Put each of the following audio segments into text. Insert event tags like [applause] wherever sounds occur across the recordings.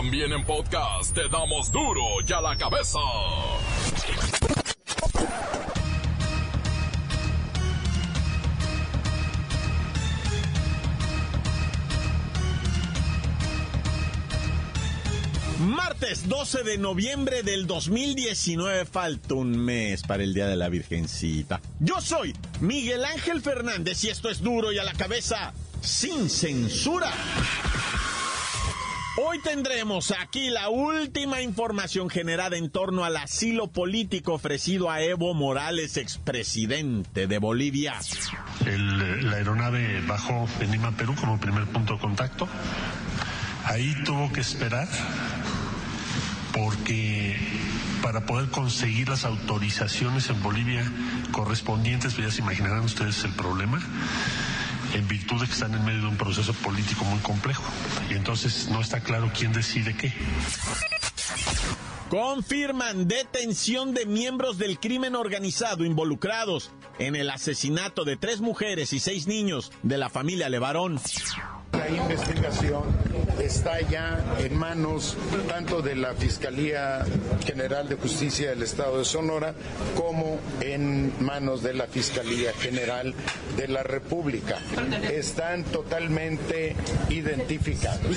También en podcast te damos duro y a la cabeza. Martes 12 de noviembre del 2019, falta un mes para el Día de la Virgencita. Yo soy Miguel Ángel Fernández y esto es duro y a la cabeza, sin censura. Hoy tendremos aquí la última información generada en torno al asilo político ofrecido a Evo Morales, expresidente de Bolivia. la aeronave bajó en Lima, Perú, como primer punto de contacto. Ahí tuvo que esperar porque para poder conseguir las autorizaciones en Bolivia correspondientes, pues ya se imaginarán ustedes el problema, en virtud de que están en medio de un proceso político muy complejo. Y entonces no está claro quién decide qué. Confirman detención de miembros del crimen organizado involucrados en el asesinato de tres mujeres y seis niños de la familia Levarón. La investigación está ya en manos tanto de la Fiscalía General de Justicia del Estado de Sonora como en manos de la Fiscalía General de la República. Están totalmente identificados.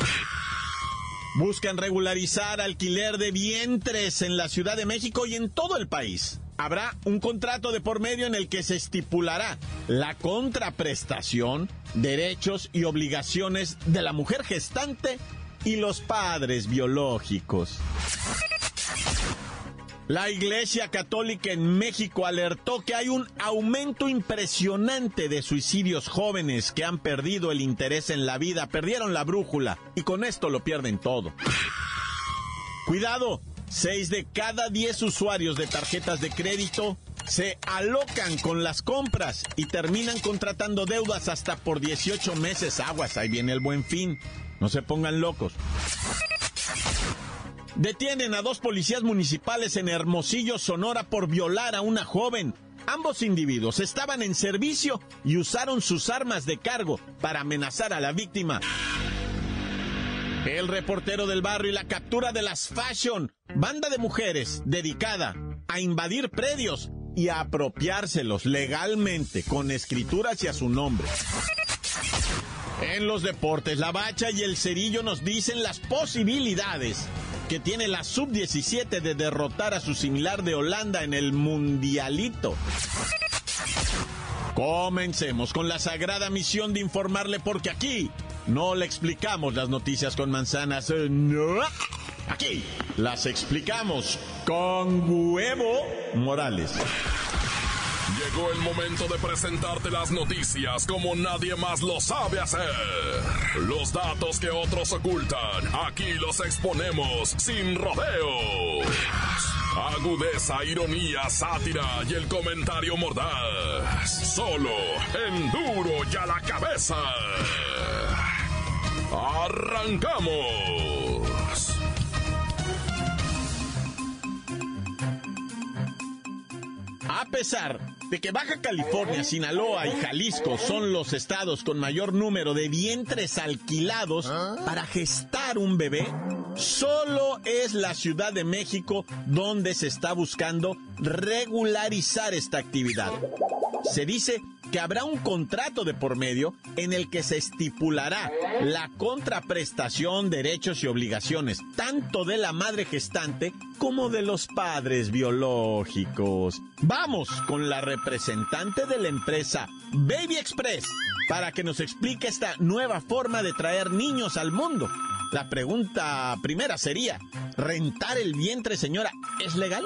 Buscan regularizar alquiler de vientres en la Ciudad de México y en todo el país habrá un contrato de por medio en el que se estipulará la contraprestación, derechos y obligaciones de la mujer gestante y los padres biológicos. La Iglesia Católica en México alertó que hay un aumento impresionante de suicidios jóvenes que han perdido el interés en la vida, perdieron la brújula y con esto lo pierden todo. Cuidado, Seis de cada diez usuarios de tarjetas de crédito se alocan con las compras y terminan contratando deudas hasta por 18 meses. Aguas, ahí viene el buen fin. No se pongan locos. Detienen a dos policías municipales en Hermosillo, Sonora, por violar a una joven. Ambos individuos estaban en servicio y usaron sus armas de cargo para amenazar a la víctima. El reportero del barrio y la captura de las Fashion, banda de mujeres dedicada a invadir predios y a apropiárselos legalmente con escrituras y a su nombre. En los deportes, la bacha y el cerillo nos dicen las posibilidades que tiene la sub-17 de derrotar a su similar de Holanda en el Mundialito. Comencemos con la sagrada misión de informarle porque aquí no le explicamos las noticias con manzanas. Eh, no. Aquí las explicamos con huevo Morales. Llegó el momento de presentarte las noticias como nadie más lo sabe hacer. Los datos que otros ocultan, aquí los exponemos sin rodeos. Agudeza, ironía, sátira y el comentario mordaz. Solo en duro y a la cabeza. ¡Arrancamos! A pesar de que Baja California, Sinaloa y Jalisco son los estados con mayor número de vientres alquilados para gestar un bebé, solo es la Ciudad de México donde se está buscando regularizar esta actividad. Se dice que habrá un contrato de por medio en el que se estipulará la contraprestación, derechos y obligaciones, tanto de la madre gestante como de los padres biológicos. Vamos con la representante de la empresa Baby Express para que nos explique esta nueva forma de traer niños al mundo. La pregunta primera sería, ¿rentar el vientre, señora, es legal?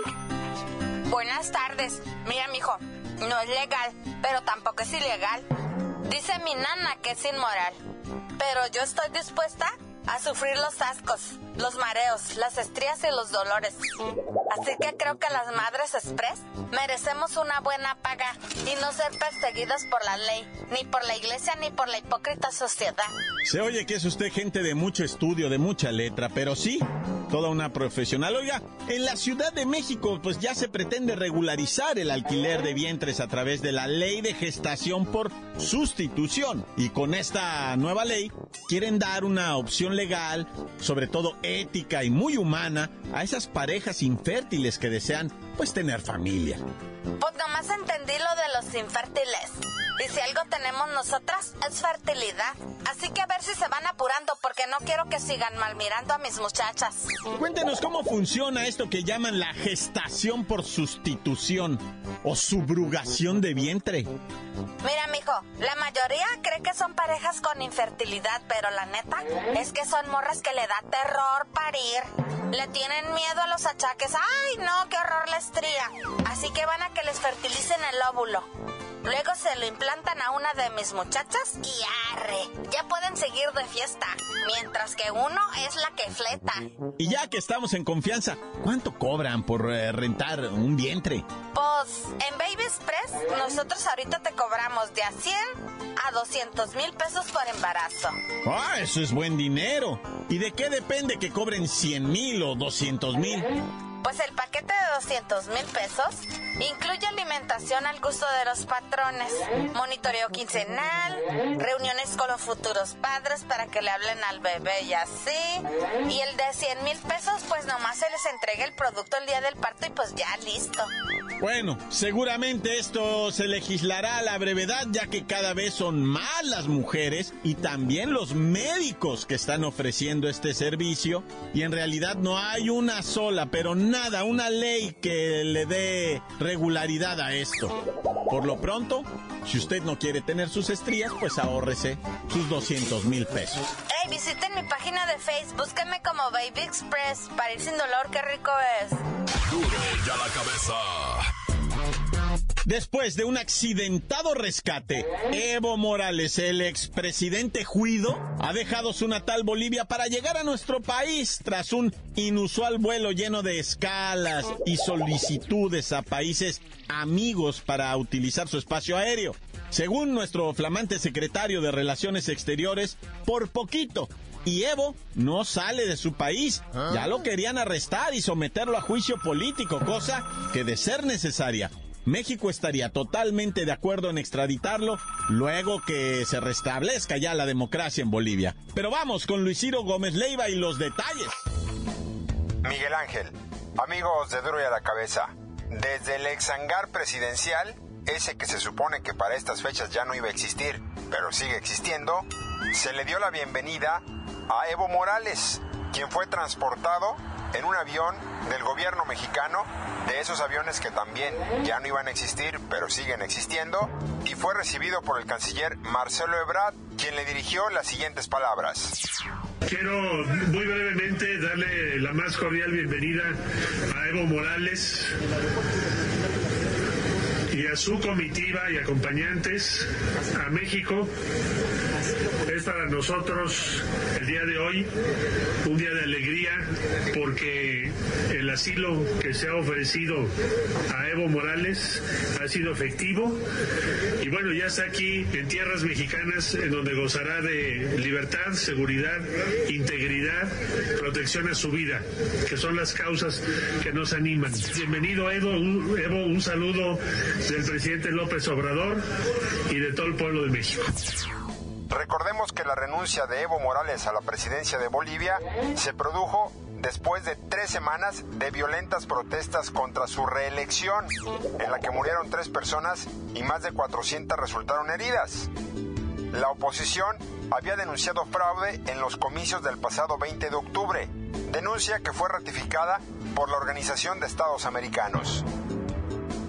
Buenas tardes. Mira, mijo, no es legal, pero tampoco es ilegal. Dice mi nana que es inmoral. Pero yo estoy dispuesta a sufrir los ascos, los mareos, las estrías y los dolores. Así que creo que las madres express merecemos una buena paga y no ser perseguidas por la ley, ni por la iglesia, ni por la hipócrita sociedad. Se oye que es usted gente de mucho estudio, de mucha letra, pero sí, toda una profesional. Oiga, en la Ciudad de México, pues ya se pretende regularizar el alquiler de vientres a través de la ley de gestación por sustitución. Y con esta nueva ley, quieren dar una opción legal, sobre todo ética y muy humana, a esas parejas infértiles que desean pues tener familia. Pues nomás entendí lo de los infértiles. Y si algo tenemos nosotras es fertilidad. Así que a ver si se van apurando porque no quiero que sigan mal mirando a mis muchachas. Cuéntenos cómo funciona esto que llaman la gestación por sustitución o subrugación de vientre. Mira, mijo, la mayoría cree que son parejas con infertilidad, pero la neta es que son morras que le da terror parir. Le tienen miedo a los achaques. ¡Ay, no! ¡Qué horror la estría! Así que van a que les fertilicen el óvulo. Luego se lo implantan a una de mis muchachas y arre, ya pueden seguir de fiesta, mientras que uno es la que fleta. Y ya que estamos en confianza, ¿cuánto cobran por eh, rentar un vientre? Pues en Baby Express nosotros ahorita te cobramos de a 100 a 200 mil pesos por embarazo. Ah, eso es buen dinero. ¿Y de qué depende que cobren 100 mil o 200 mil? Pues el paquete de 200 mil pesos incluye alimentación al gusto de los patrones, monitoreo quincenal, reuniones con los futuros padres para que le hablen al bebé y así. Y el de 100 mil pesos, pues nomás se les entrega el producto el día del parto y pues ya listo. Bueno, seguramente esto se legislará a la brevedad ya que cada vez son más las mujeres y también los médicos que están ofreciendo este servicio y en realidad no hay una sola, pero nada, una ley que le dé regularidad a esto. Por lo pronto, si usted no quiere tener sus estrías, pues ahórrese sus 200 mil pesos. Hey, visiten mi página de Facebook, búsquenme como Baby Express para ir sin dolor, qué rico es. Duro ya la cabeza. Después de un accidentado rescate, Evo Morales, el expresidente Juido, ha dejado su natal Bolivia para llegar a nuestro país tras un inusual vuelo lleno de escalas y solicitudes a países amigos para utilizar su espacio aéreo. Según nuestro flamante secretario de Relaciones Exteriores, por poquito y Evo no sale de su país. Ya lo querían arrestar y someterlo a juicio político, cosa que de ser necesaria, México estaría totalmente de acuerdo en extraditarlo luego que se restablezca ya la democracia en Bolivia. Pero vamos con Luis Ciro Gómez Leiva y los detalles. Miguel Ángel, amigos de Duro a la Cabeza, desde el ex hangar presidencial, ese que se supone que para estas fechas ya no iba a existir, pero sigue existiendo, se le dio la bienvenida a Evo Morales, quien fue transportado en un avión del gobierno mexicano, de esos aviones que también ya no iban a existir, pero siguen existiendo, y fue recibido por el canciller Marcelo Ebrard, quien le dirigió las siguientes palabras. Quiero muy brevemente darle la más cordial bienvenida a Evo Morales a su comitiva y acompañantes a México. Es para nosotros el día de hoy un día de alegría porque el asilo que se ha ofrecido a Evo Morales ha sido efectivo y bueno, ya está aquí en tierras mexicanas en donde gozará de libertad, seguridad, integridad, protección a su vida, que son las causas que nos animan. Bienvenido Evo, un, Evo, un saludo del presidente López Obrador y de todo el pueblo de México. Recordemos que la renuncia de Evo Morales a la presidencia de Bolivia se produjo después de tres semanas de violentas protestas contra su reelección, en la que murieron tres personas y más de 400 resultaron heridas. La oposición había denunciado fraude en los comicios del pasado 20 de octubre, denuncia que fue ratificada por la Organización de Estados Americanos.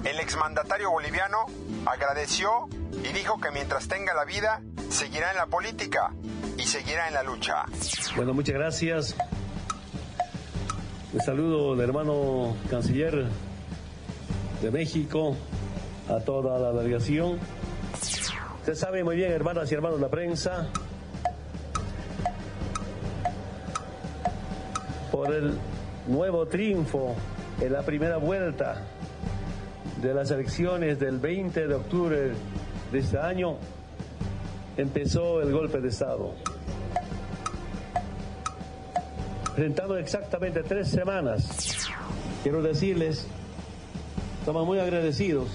El exmandatario boliviano agradeció y dijo que mientras tenga la vida, seguirá en la política y seguirá en la lucha. Bueno, muchas gracias. Un saludo al hermano canciller de México, a toda la delegación. Usted sabe muy bien, hermanas y hermanos de la prensa, por el nuevo triunfo en la primera vuelta de las elecciones del 20 de octubre de este año, empezó el golpe de Estado. Presentado exactamente tres semanas, quiero decirles, estamos muy agradecidos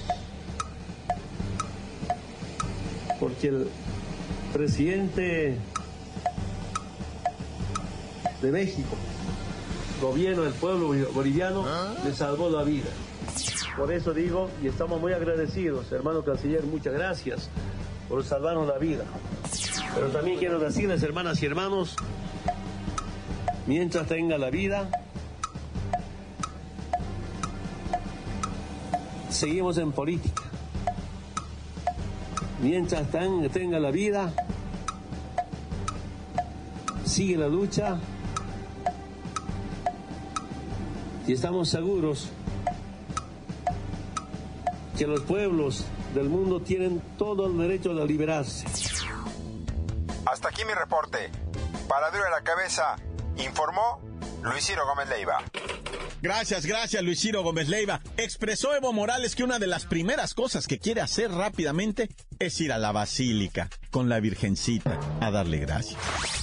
porque el presidente de México, gobierno del pueblo boliviano, le salvó la vida. Por eso digo, y estamos muy agradecidos, hermano canciller, muchas gracias por salvarnos la vida. Pero también quiero decirles, hermanas y hermanos, mientras tenga la vida, seguimos en política. Mientras tenga la vida, sigue la lucha y estamos seguros que los pueblos del mundo tienen todo el derecho de liberarse. Hasta aquí mi reporte. Para duro de la cabeza, informó Luis Ciro Gómez Leiva. Gracias, gracias Luis Ciro Gómez Leiva. Expresó Evo Morales que una de las primeras cosas que quiere hacer rápidamente es ir a la basílica con la Virgencita a darle gracias.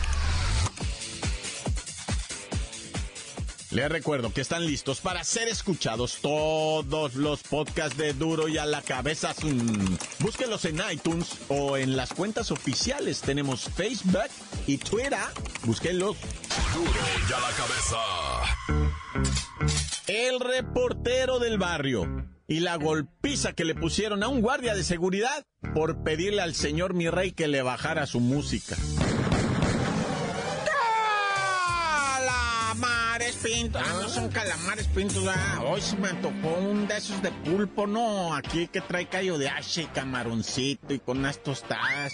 Les recuerdo que están listos para ser escuchados todos los podcasts de Duro y a la cabeza. Búsquenlos en iTunes o en las cuentas oficiales. Tenemos Facebook y Twitter. Búsquenlos. Duro y a la cabeza. El reportero del barrio y la golpiza que le pusieron a un guardia de seguridad por pedirle al señor mi rey que le bajara su música. Pintos. Ah, no son calamares pintos. Ah, hoy se me tocó un de esos de pulpo, no. Aquí que trae callo de hache y camaroncito y con unas tostadas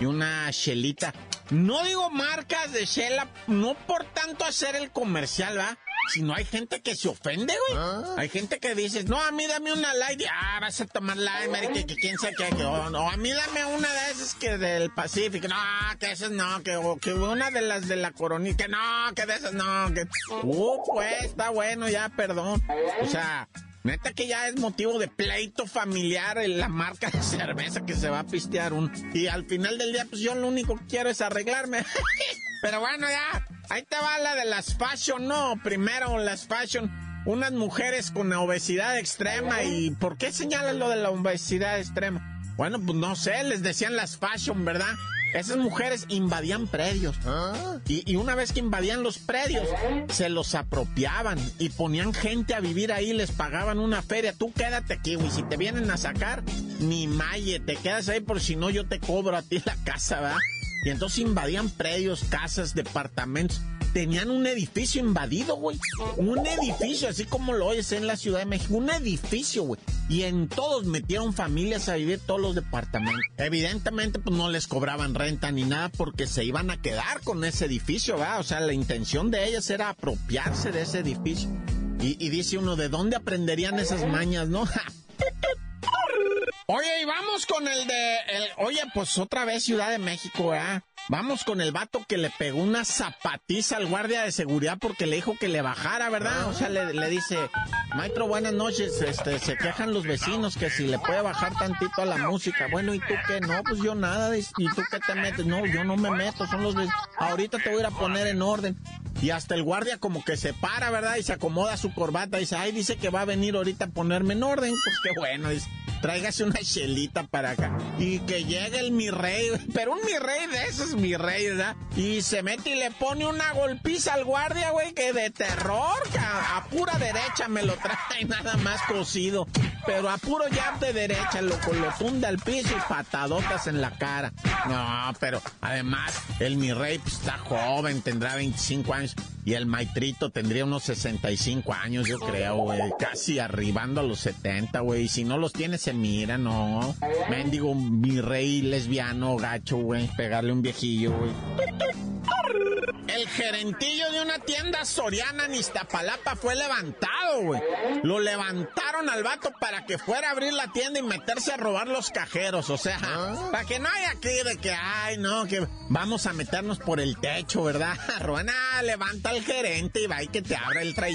y una chelita. No digo marcas de chela, no por tanto hacer el comercial, ¿va? Si no hay gente que se ofende, güey. Ah. Hay gente que dice, no, a mí dame una light. Ah, vas a tomar light, que, que quién sabe qué. o, a mí dame una de esas que del Pacífico. No, que esas no, que, que una de las de la coronita. Que no, que de esas no. Que... Uh, pues, está bueno, ya, perdón. O sea, Neta que ya es motivo de pleito familiar en la marca de cerveza que se va a pistear un. Y al final del día, pues yo lo único que quiero es arreglarme. [laughs] Pero bueno, ya, ahí te va la de las fashion, no, primero las fashion. Unas mujeres con obesidad extrema y ¿por qué señalan lo de la obesidad extrema? Bueno, pues no sé, les decían las fashion, ¿verdad? Esas mujeres invadían predios. ¿Ah? Y, una vez que invadían los predios, se los apropiaban y ponían gente a vivir ahí, les pagaban una feria. Tú quédate aquí, güey. Si te vienen a sacar, ni malle, te quedas ahí por si no yo te cobro a ti la casa, ¿verdad? Y entonces invadían predios, casas, departamentos. Tenían un edificio invadido, güey. Un edificio, así como lo oyes en la Ciudad de México. Un edificio, güey. Y en todos metieron familias a vivir todos los departamentos. Evidentemente, pues no les cobraban renta ni nada porque se iban a quedar con ese edificio, ¿verdad? O sea, la intención de ellas era apropiarse de ese edificio. Y, y dice uno, ¿de dónde aprenderían esas mañas, no? [laughs] Oye, y vamos con el de. El, oye, pues otra vez Ciudad de México, ¿eh? Vamos con el vato que le pegó una zapatiza al guardia de seguridad porque le dijo que le bajara, ¿verdad? O sea, le, dice, maestro, buenas noches, este, se quejan los vecinos que si le puede bajar tantito a la música. Bueno, ¿y tú qué? No, pues yo nada, ¿y tú qué te metes? No, yo no me meto, son los vecinos. Ahorita te voy a ir a poner en orden. Y hasta el guardia como que se para, ¿verdad? Y se acomoda su corbata y dice, ay, dice que va a venir ahorita a ponerme en orden. Pues qué bueno, dice tráigase una chelita para acá. Y que llegue el mi rey, [laughs] pero un mi rey de esos mi rey, ¿verdad? Y se mete y le pone una golpiza al guardia, güey, que de terror, a, pura derecha me lo trae [laughs] nada más cocido. Pero a puro ya de derecha, lo, lo funda al piso y patadotas en la cara. No, pero además, el mi rey pues, está joven, tendrá 25 años. Y el Maitrito tendría unos 65 años, yo creo, güey. Casi arribando a los 70, güey. Si no los tiene, se mira, no. Mendigo, mi rey lesbiano, gacho, güey. Pegarle un viejillo, güey. El gerentillo de una tienda soriana en Iztapalapa fue levantado, güey. Lo levantaron al vato para que fuera a abrir la tienda y meterse a robar los cajeros. O sea, ah. para que no haya aquí de que, ay, no, que vamos a meternos por el techo, ¿verdad? [laughs] Ruana, levanta al gerente y va y que te abra el trae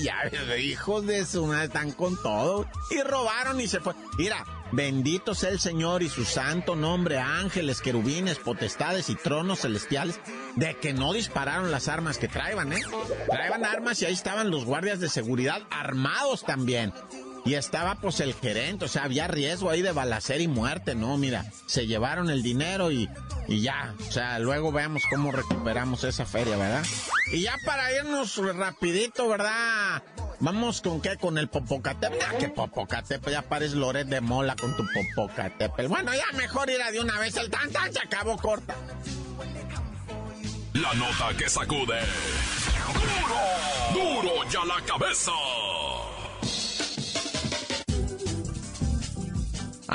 Hijos de su madre, están con todo. Y robaron y se fue. Mira, Bendito sea el Señor y su santo nombre, ángeles, querubines, potestades y tronos celestiales, de que no dispararon las armas que traían, ¿eh? Traían armas y ahí estaban los guardias de seguridad armados también. Y estaba pues el gerente, o sea, había riesgo ahí de balacer y muerte, ¿no? Mira, se llevaron el dinero y, y ya, o sea, luego veamos cómo recuperamos esa feria, ¿verdad? Y ya para irnos rapidito, ¿verdad? Vamos con qué, con el Popocatépetl. Ah, que Popocatépetl, ya pares Loret de Mola con tu Popocatépetl. Bueno, ya mejor ir a de una vez el tan tan se acabó corta. La nota que sacude. ¡Duro! ¡Duro ya la cabeza!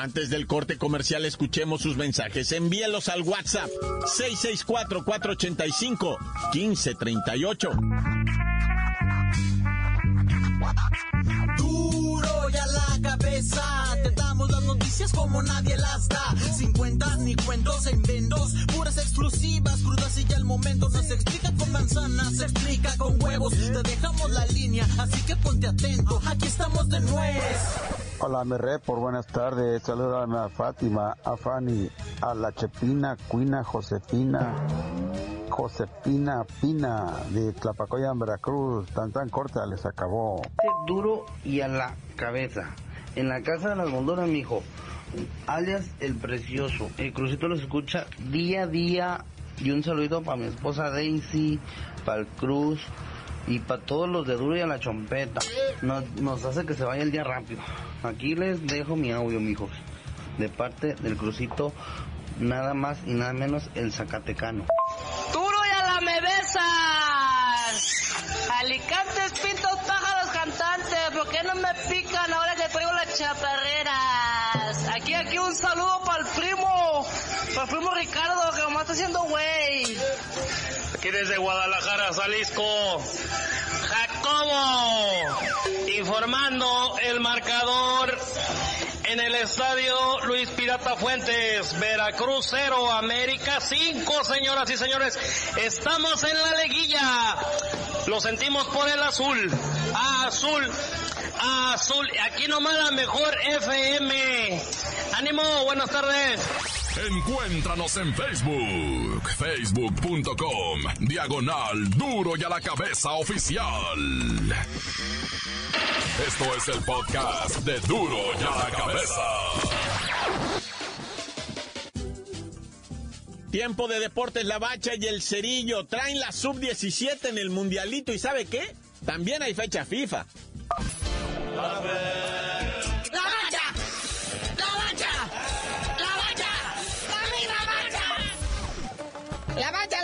Antes del corte comercial, escuchemos sus mensajes. Envíelos al WhatsApp 664-485-1538. Duro ya la cabeza, te damos las noticias como nadie las da. Sin cuentas ni cuentos en vendos, puras exclusivas, crudas y ya el momento. No se explica con manzanas, se explica con huevos. Te dejamos la línea, así que ponte atento. Aquí estamos de nuez. Hola, mi por buenas tardes. Saludan a Fátima, a Fanny, a la Chepina, Cuina, Josefina, Josefina Pina de Tlapacoya, Veracruz. Tan tan corta les acabó. Duro y a la cabeza. En la casa de las mondonas, mijo. Alias el precioso. El crucito los escucha día a día. Y un saludito para mi esposa Daisy, para el Cruz, y para todos los de duro y a la chompeta. Nos, hace que se vaya el día rápido. Aquí les dejo mi audio, mijos. De parte del crucito, nada más y nada menos el Zacatecano. ¡Duro y a la me Alicantes, pintos, pájaros, cantantes, ¿por qué no me pican ahora que traigo las chaparreras? Aquí, aquí un saludo para el primo, para el primo Ricardo, que nomás está haciendo güey. Aquí desde Guadalajara, Jalisco. Jacobo, informando el marcador en el estadio Luis Pirata Fuentes, Veracruz 0, América 5, señoras y señores. Estamos en la leguilla. Lo sentimos por el azul. Azul. Azul. Aquí nomás la mejor FM. Ánimo, buenas tardes. Encuéntranos en Facebook, facebook.com, diagonal duro y a la cabeza oficial. Esto es el podcast de duro y a la cabeza. Tiempo de deportes, la bacha y el cerillo traen la sub-17 en el mundialito y ¿sabe qué? También hay fecha FIFA. La mancha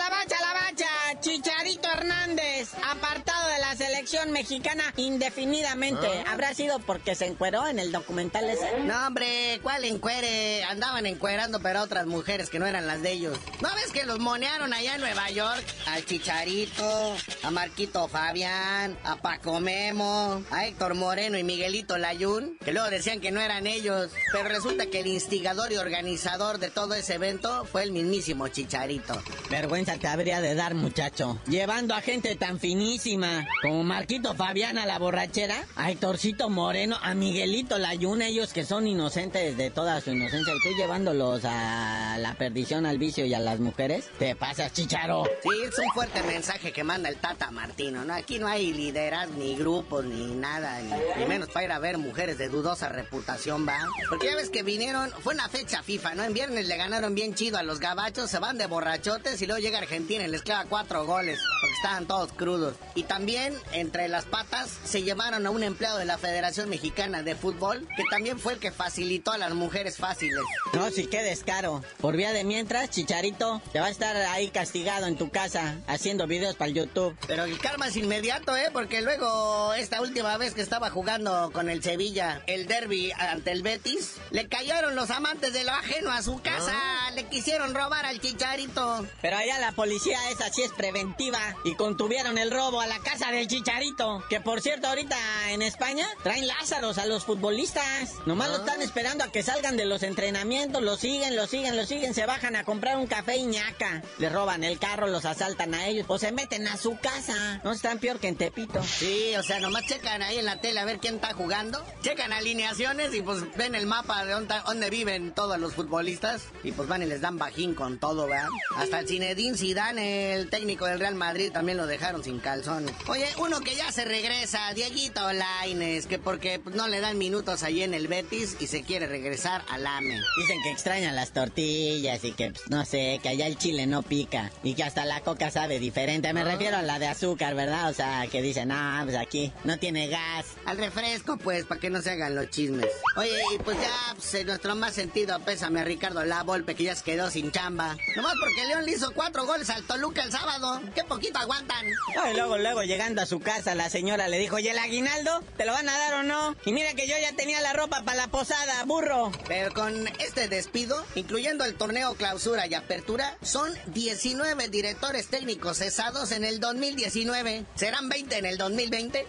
mexicana indefinidamente. ¿Ah? ¿Habrá sido porque se encueró en el documental ese? No, hombre, ¿cuál encuere? Andaban encuerando, pero otras mujeres que no eran las de ellos. ¿No ves que los monearon allá en Nueva York? Al Chicharito, a Marquito Fabián, a Paco Memo, a Héctor Moreno y Miguelito Layún, que luego decían que no eran ellos. Pero resulta que el instigador y organizador de todo ese evento fue el mismísimo Chicharito. Vergüenza te habría de dar, muchacho. Llevando a gente tan finísima como Marquito Fabián a la borrachera, a Héctorcito Moreno, a Miguelito Layuna, ellos que son inocentes de toda su inocencia, y tú llevándolos a la perdición, al vicio y a las mujeres, te pasas, chicharo. Sí, es un fuerte mensaje que manda el Tata Martino, ¿no? Aquí no hay liderazgo, ni grupos, ni nada, ni, menos para ir a ver mujeres de dudosa reputación, ¿va? Porque ya ves que vinieron, fue una fecha FIFA, ¿no? En viernes le ganaron bien chido a los gabachos, se van de borrachotes y luego llega Argentina y les clava cuatro goles, porque estaban todos crudos. Y también entre las patas se llevaron a un empleado de la Federación Mexicana de Fútbol, que también fue el que facilitó a las mujeres fáciles. No, sí, qué descaro. Por vía de mientras, Chicharito, te va a estar ahí castigado en tu casa, haciendo videos para el YouTube. Pero el karma es inmediato, ¿eh? Porque luego, esta última vez que estaba jugando con el Sevilla, el derby ante el Betis, le cayeron los amantes de lo ajeno a su casa. Ah. Le quisieron robar al Chicharito. Pero allá la policía esa sí es preventiva y contuvieron el robo a la casa del Chicharito. Que por cierto ahorita en España traen Lázaros a los futbolistas. Nomás lo están esperando a que salgan de los entrenamientos, lo siguen, lo siguen, lo siguen, se bajan a comprar un café y ñaca. Le roban el carro, los asaltan a ellos, o se meten a su casa. No están peor que en Tepito. Sí, o sea, nomás checan ahí en la tele a ver quién está jugando. Checan alineaciones y pues ven el mapa de dónde, dónde viven todos los futbolistas. Y pues van y les dan bajín con todo, ¿verdad? Hasta el Zinedine Zidane, el técnico del Real Madrid, también lo dejaron sin calzón. Oye, uno que ya se regresa, Dieguito Laines, que porque no le dan minutos ahí en el Betis y se quiere regresar al AME. Dicen que extrañan las tortillas y que, pues, no sé, que allá el chile no pica y que hasta la coca sabe diferente. Me refiero a la de azúcar, ¿verdad? O sea, que dicen, ah, pues aquí no tiene gas. Al refresco, pues, para que no se hagan los chismes. Oye, y pues ya, pues, en nuestro más sentido, pésame a Ricardo La Volpe, que ya se quedó sin chamba. Nomás porque León le hizo cuatro goles al Toluca el sábado. Qué poquito aguantan. y luego, luego, llegando a su casa, la señora le dijo, ¿y el aguinaldo? ¿Te lo van a dar o no? Y mira que yo ya tenía la ropa para la posada, burro. Pero con este despido, incluyendo el torneo clausura y apertura, son 19 directores técnicos cesados en el 2019. ¿Serán 20 en el 2020?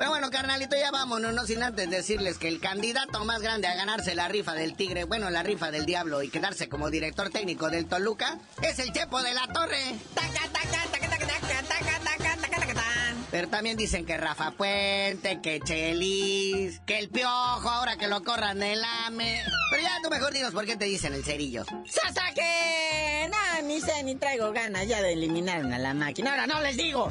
Pero bueno, carnalito, ya vámonos, no sin antes decirles que el candidato más grande a ganarse la rifa del Tigre, bueno, la rifa del Diablo y quedarse como director técnico del Toluca, es el Chepo de la Torre. Pero también dicen que Rafa Puente, que Chelis, que el Piojo, ahora que lo corran del AME. Pero ya tú mejor dinos por qué te dicen el cerillo. ¡Sasaque! No, ni sé, ni traigo ganas ya de eliminar a la máquina. Ahora no les digo.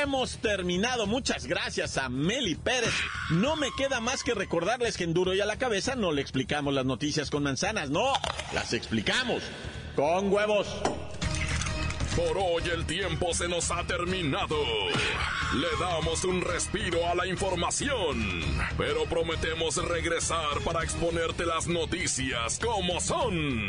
hemos terminado. Muchas gracias a Meli Pérez. No me queda más que recordarles que en Duro y a la cabeza no le explicamos las noticias con manzanas, no, las explicamos con huevos. Por hoy el tiempo se nos ha terminado. Le damos un respiro a la información, pero prometemos regresar para exponerte las noticias como son.